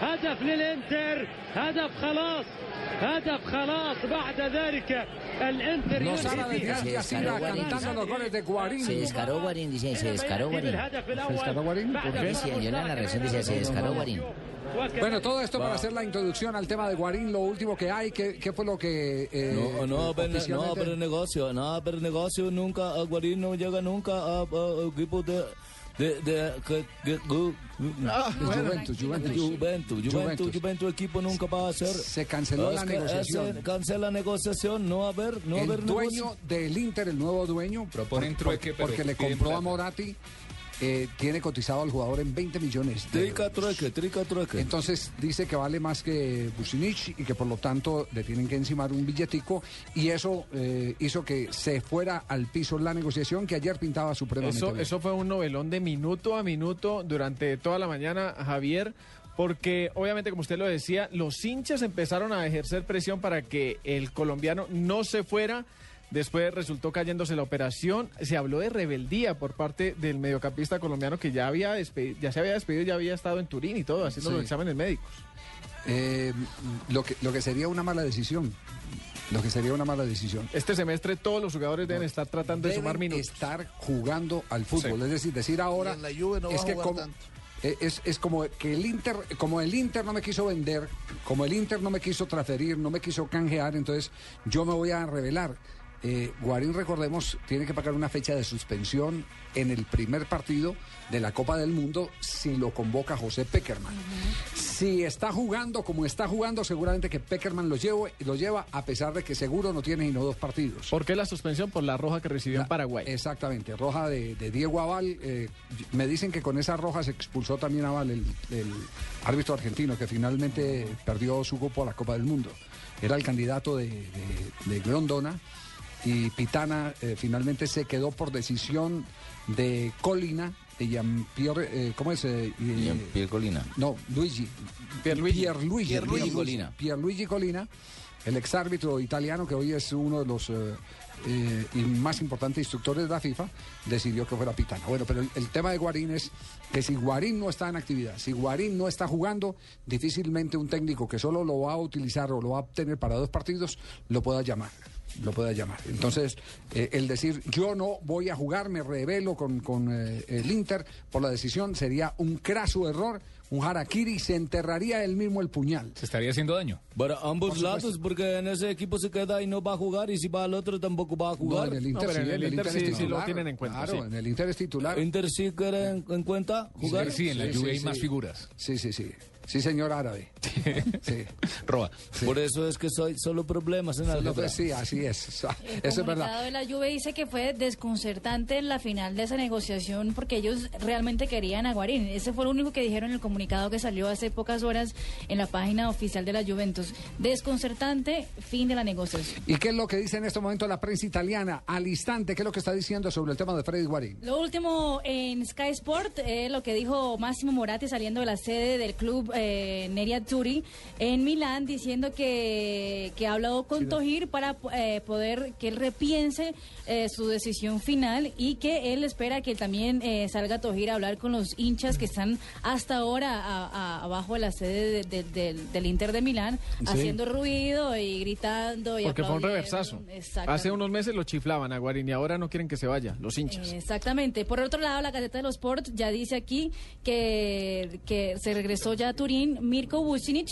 هدف للانتر هدف خلاص هدف خلاص بعد ذلك الانتر Los ينهي árabes de فيها. Al Jazeera cantando los goles de Guarín. Se descaró Guarín, dice, se descaró Guarín. الهدف ¿Se descaró Guarín? ¿Por qué? Dice, yo la narración dice, se descaró Guarín. Bueno, todo esto para hacer la introducción al tema de Guarín, lo último que hay, ¿qué, qué fue lo que... eh, No, no, pero, no, oficialmente- pero negocio, no, pero negocio nunca, a Guarín no llega nunca a, a- a equipos de, de, de, gu- Ah, Juventus, Juventus. Juventus, Juventus, Juventus. Juventus, equipo nunca va a ser. Se canceló la Es que negociación. ese- cancela la negociación, no va a haber, no va a el haber dueño negocio. del Inter, el nuevo dueño, Proponen por- trueque, pero porque le compró a plata. Eh, tiene cotizado al jugador en 20 millones de Trica euros. trueque, trica trueque. Entonces dice que vale más que Bucinich y que por lo tanto le tienen que encimar un billetico y eso eh, hizo que se fuera al piso la negociación que ayer pintaba supremamente Eso, bien. eso fue un novelón de minuto a minuto durante toda la mañana, Javier, porque obviamente, como usted lo decía, los hinchas empezaron a ejercer presión para que el colombiano no se fuera. Después resultó cayéndose la operación. Se habló de rebeldía por parte del mediocampista colombiano que ya había ya se había despedido, ya había estado en Turín y todo, haciendo Sí. los exámenes médicos. Eh, lo, que, lo que sería una mala decisión. Lo que sería una mala decisión. Este semestre todos los jugadores deben estar tratando de sumar minutos. estar jugando al fútbol. Es decir, decir ahora. Y en la Juve no va es a que jugar como, tanto. eh, es, es como que el Inter, como el Inter no me quiso vender, como el Inter no me quiso transferir, no me quiso canjear, entonces yo me voy a revelar. Eh, Guarín, recordemos, tiene que pagar una fecha de suspensión en el primer partido de la Copa del Mundo si lo convoca José Peckerman. Si está jugando como está jugando, seguramente que Peckerman lo, lleve, lo lleva, a pesar de que seguro no tiene sino dos partidos. ¿Por qué la suspensión? Por la roja que recibió en Paraguay. Exactamente, roja de, de Diego Aval. eh, me dicen que con esa roja se expulsó también a Aval, el, el árbitro argentino, que finalmente perdió su cupo a la Copa del Mundo. Era el candidato de, de, de Grondona y Pitana eh, finalmente se quedó por decisión de Colina, de Jean-Pierre, eh, ¿cómo es? Eh, Jean-Pierre Colina. No, Luigi. Pierluigi. Pierluigi. Pierluigi Pierluigi Colina. Pierluigi Colina, el exárbitro italiano que hoy es uno de los eh, eh, y más importantes instructores de la FIFA, decidió que fuera Pitana. Bueno, pero el, el tema de Guarín es que si Guarín no está en actividad, si Guarín no está jugando, difícilmente un técnico que solo lo va a utilizar o lo va a obtener para dos partidos, lo pueda llamar lo pueda llamar. Entonces, eh, el decir yo no voy a jugar, me revelo con, con, eh, el Inter por la decisión sería un craso error, un harakiri, se enterraría él mismo el puñal. Se estaría haciendo daño. Para ambos Por lados, porque en ese equipo se queda y no va a jugar, y si va al otro tampoco va a No, jugar. en el Inter, pero sí, en el Inter es sí- sí lo titular. tienen en cuenta, Claro, sí. en el Inter es titular. Inter sí quiere en, en cuenta jugar. Sí, en la sí, hay más figuras. Sí, sí, sí. Sí, señor árabe. Sí. Roa. Por eso es que soy solo problemas en pues sí, así es. El Eso es comunicado verdad. de la Juve dice que fue desconcertante en la final de esa negociación porque ellos realmente querían a Guarín. Ese fue lo único que dijeron en el comunicado que salió hace pocas horas en la página oficial de la Juventus. Desconcertante, fin de la negociación. ¿Y qué es lo que dice en este momento la prensa italiana? Al instante, ¿qué es lo que está diciendo sobre el tema de Freddy Guarín? Lo último en Sky Sport, eh, lo que dijo Máximo Moratti saliendo de la sede del club eh, Neria Turi en Milán, diciendo que, que ha hablado con Tojir para eh, poder que él repiense eh, su decisión final y que él espera que también eh, salga Tojir a hablar con los hinchas que están hasta ahora a- a- abajo de la sede de- de- del- del Inter de Milán, haciendo ruido y gritando. Y Porque fue un reversazo. Hace unos meses lo chiflaban a Guarín y ahora no quieren que se vaya, los hinchas. Exactamente. Por otro lado, la Gaceta de los Sport ya dice aquí que, que se regresó ya a Turín. Mirko Vucinic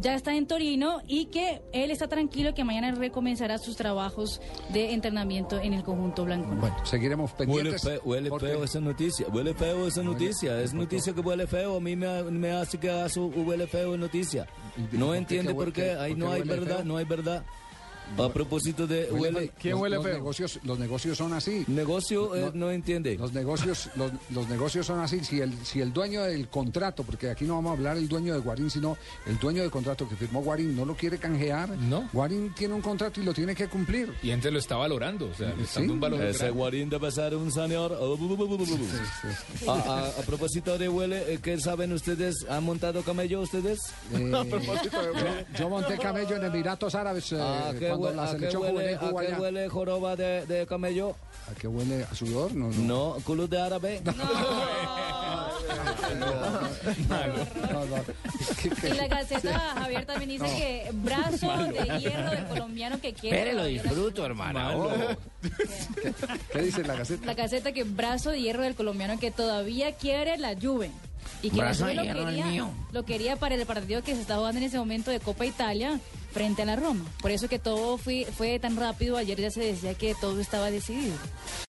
ya está en Torino y que él está tranquilo que mañana recomenzará sus trabajos de entrenamiento en el conjunto blanco. Bueno, seguiremos Huele, pendientes. fe- huele porque- feo esa noticia, huele feo esa noticia, es noticia que huele feo, a mí me, me hace que huele feo en noticia. ¿Y No entiende por qué, ahí no hay huele verdad, feo? no hay verdad. A propósito de Huele huele. ¿Quién Los- huele los feo? Negocios, los negocios son así. negocio eh, No. no entiende. Los negocios, los, los negocios son así. Si el, si el dueño del contrato, porque aquí no vamos a hablar del dueño de Guarín, sino el dueño del contrato que firmó Guarín no lo quiere canjear. No. Guarín tiene un contrato y lo tiene que cumplir. Y antes lo está valorando, o sea, le está Sí. un valor Ese grande. guarín debe ser un señor. A, a- a propósito de huele, eh, ¿qué saben ustedes? ¿Han montado camello ustedes? Eh, yo, yo monté camello en Emiratos Árabes eh, ¿A qué, cuando la a qué selección huele, juvenil a qué huele joroba de, de camello? ¿A qué huele? ¿A sudor? No, no. No, culo de árabe. No, no. ¿Qué- qué- Y la Gaceta, Javier, también dice que brazo de hierro del colombiano que quiere. Espere, lo disfruto, hermano. ¿Qué dice la Gaceta? La Gaceta que brazo de hierro del colombiano que todavía quiere la Juve. Y que Brazo de lo hierro quería, mío. lo quería para el partido que se está jugando en ese momento de Copa Italia frente a la Roma. Por eso que todo fue, fue tan rápido. Ayer ya se decía que todo estaba decidido.